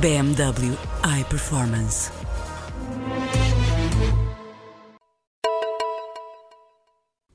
BMW iPerformance.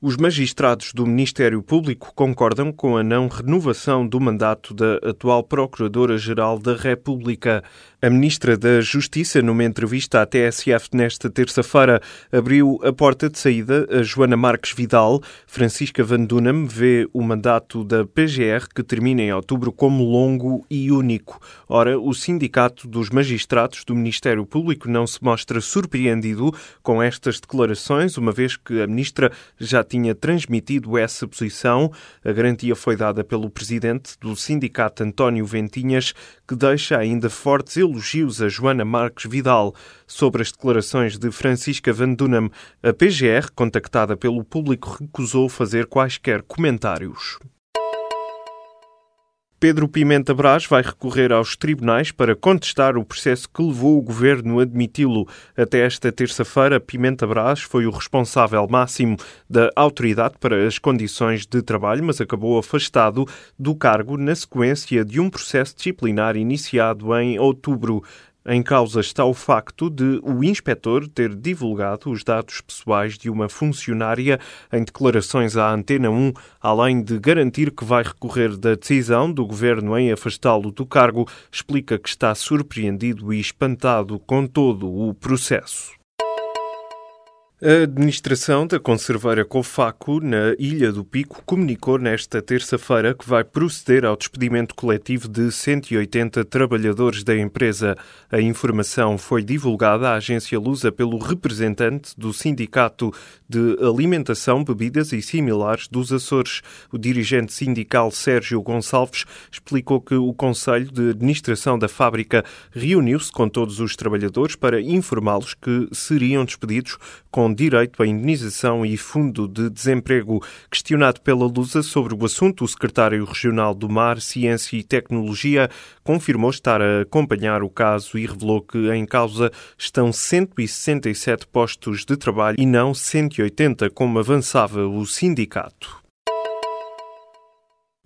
Os magistrados do Ministério Público concordam com a não renovação do mandato da atual Procuradora-Geral da República. A Ministra da Justiça, numa entrevista à TSF nesta terça-feira, abriu a porta de saída a Joana Marques Vidal. Francisca Van Dunham vê o mandato da PGR, que termina em outubro, como longo e único. Ora, o Sindicato dos Magistrados do Ministério Público não se mostra surpreendido com estas declarações, uma vez que a Ministra já tinha transmitido essa posição. A garantia foi dada pelo presidente do sindicato, António Ventinhas, que deixa ainda fortes elogios a Joana Marques Vidal sobre as declarações de Francisca Van Dunham. A PGR, contactada pelo público, recusou fazer quaisquer comentários. Pedro Pimenta Brás vai recorrer aos tribunais para contestar o processo que levou o governo a admiti-lo. Até esta terça-feira, Pimenta Brás foi o responsável máximo da autoridade para as condições de trabalho, mas acabou afastado do cargo na sequência de um processo disciplinar iniciado em outubro. Em causa está o facto de o inspetor ter divulgado os dados pessoais de uma funcionária em declarações à Antena 1, além de garantir que vai recorrer da decisão do governo em afastá-lo do cargo, explica que está surpreendido e espantado com todo o processo. A administração da conserveira Cofaco, na Ilha do Pico, comunicou nesta terça-feira que vai proceder ao despedimento coletivo de 180 trabalhadores da empresa. A informação foi divulgada à agência Lusa pelo representante do Sindicato de Alimentação, Bebidas e Similares dos Açores. O dirigente sindical Sérgio Gonçalves explicou que o Conselho de Administração da fábrica reuniu-se com todos os trabalhadores para informá-los que seriam despedidos com direito à indenização e fundo de desemprego. Questionado pela Lusa sobre o assunto, o secretário regional do Mar, Ciência e Tecnologia confirmou estar a acompanhar o caso e revelou que em causa estão 167 postos de trabalho e não 180, como avançava o sindicato.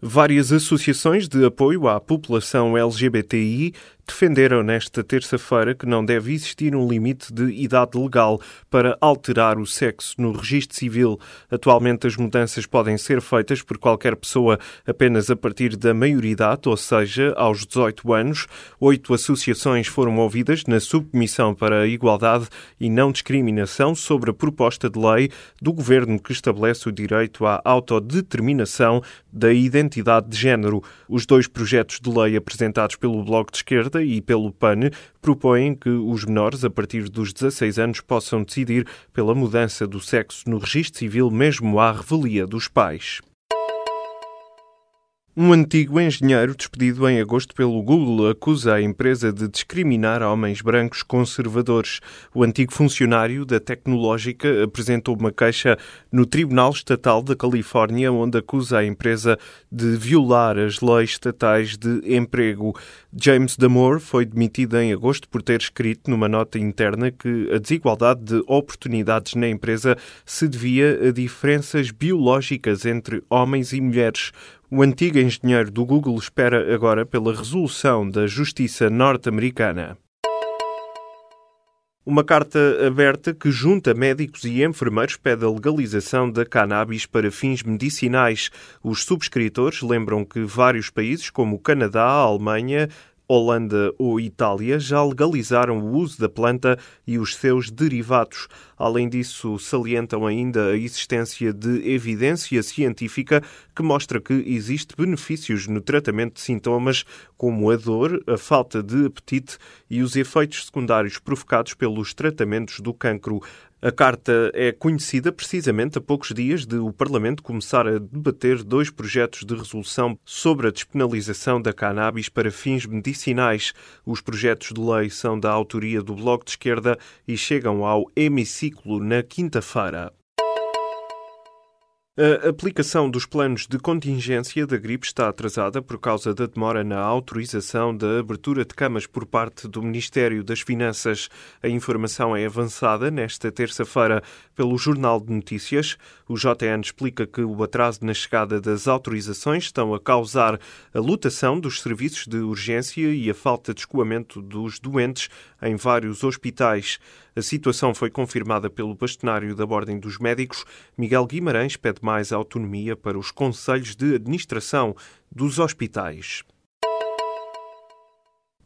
Várias associações de apoio à população LGBTI defenderam nesta terça-feira que não deve existir um limite de idade legal para alterar o sexo no registro civil. Atualmente, as mudanças podem ser feitas por qualquer pessoa apenas a partir da maioridade, ou seja, aos 18 anos. Oito associações foram ouvidas na Subcomissão para a Igualdade e Não Discriminação sobre a proposta de lei do governo que estabelece o direito à autodeterminação da identidade de género. Os dois projetos de lei apresentados pelo Bloco de Esquerda e pelo PAN propõem que os menores a partir dos 16 anos possam decidir pela mudança do sexo no registro civil mesmo à revelia dos pais. Um antigo engenheiro despedido em agosto pelo Google acusa a empresa de discriminar homens brancos conservadores. O antigo funcionário da tecnológica apresentou uma queixa no Tribunal Estatal da Califórnia, onde acusa a empresa de violar as leis estatais de emprego. James Damore foi demitido em agosto por ter escrito numa nota interna que a desigualdade de oportunidades na empresa se devia a diferenças biológicas entre homens e mulheres. O antigo engenheiro do Google espera agora pela resolução da justiça norte-americana. Uma carta aberta que junta médicos e enfermeiros pede a legalização da cannabis para fins medicinais. Os subscritores lembram que vários países, como o Canadá, a Alemanha, Holanda ou Itália já legalizaram o uso da planta e os seus derivados. Além disso, salientam ainda a existência de evidência científica que mostra que existe benefícios no tratamento de sintomas como a dor, a falta de apetite e os efeitos secundários provocados pelos tratamentos do cancro. A carta é conhecida precisamente a poucos dias de o Parlamento começar a debater dois projetos de resolução sobre a despenalização da cannabis para fins medicinais. Os projetos de lei são da autoria do Bloco de Esquerda e chegam ao hemiciclo na quinta-feira. A aplicação dos planos de contingência da gripe está atrasada por causa da demora na autorização da abertura de camas por parte do Ministério das Finanças. A informação é avançada nesta terça-feira pelo Jornal de Notícias. O JN explica que o atraso na chegada das autorizações estão a causar a lotação dos serviços de urgência e a falta de escoamento dos doentes em vários hospitais. A situação foi confirmada pelo bastonário da Ordem dos Médicos. Miguel Guimarães pede mais autonomia para os conselhos de administração dos hospitais.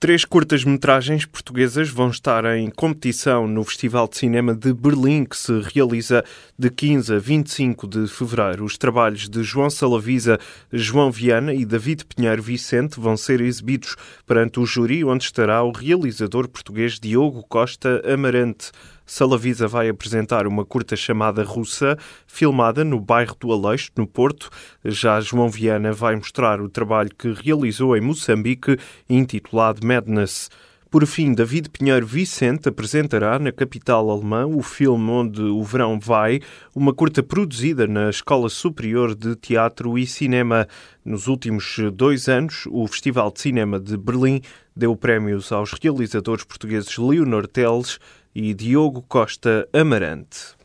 Três curtas-metragens portuguesas vão estar em competição no Festival de Cinema de Berlim, que se realiza de 15 a 25 de fevereiro. Os trabalhos de João Salavisa, João Viana e David Pinheiro Vicente vão ser exibidos perante o júri, onde estará o realizador português Diogo Costa Amarante. Salavisa vai apresentar uma curta chamada Russa, filmada no bairro do Aleixo, no Porto. Já João Viana vai mostrar o trabalho que realizou em Moçambique, intitulado Madness. Por fim, David Pinheiro Vicente apresentará na capital alemã o filme Onde o Verão Vai, uma curta produzida na Escola Superior de Teatro e Cinema. Nos últimos dois anos, o Festival de Cinema de Berlim deu prémios aos realizadores portugueses Leonor Teles e Diogo Costa Amarante.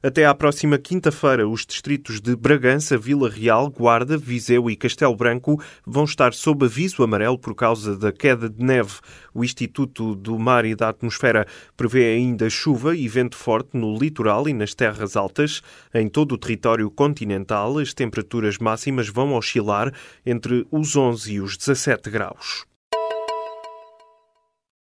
Até à próxima quinta-feira, os distritos de Bragança, Vila Real, Guarda, Viseu e Castelo Branco vão estar sob aviso amarelo por causa da queda de neve. O Instituto do Mar e da Atmosfera prevê ainda chuva e vento forte no litoral e nas terras altas. Em todo o território continental, as temperaturas máximas vão oscilar entre os 11 e os 17 graus.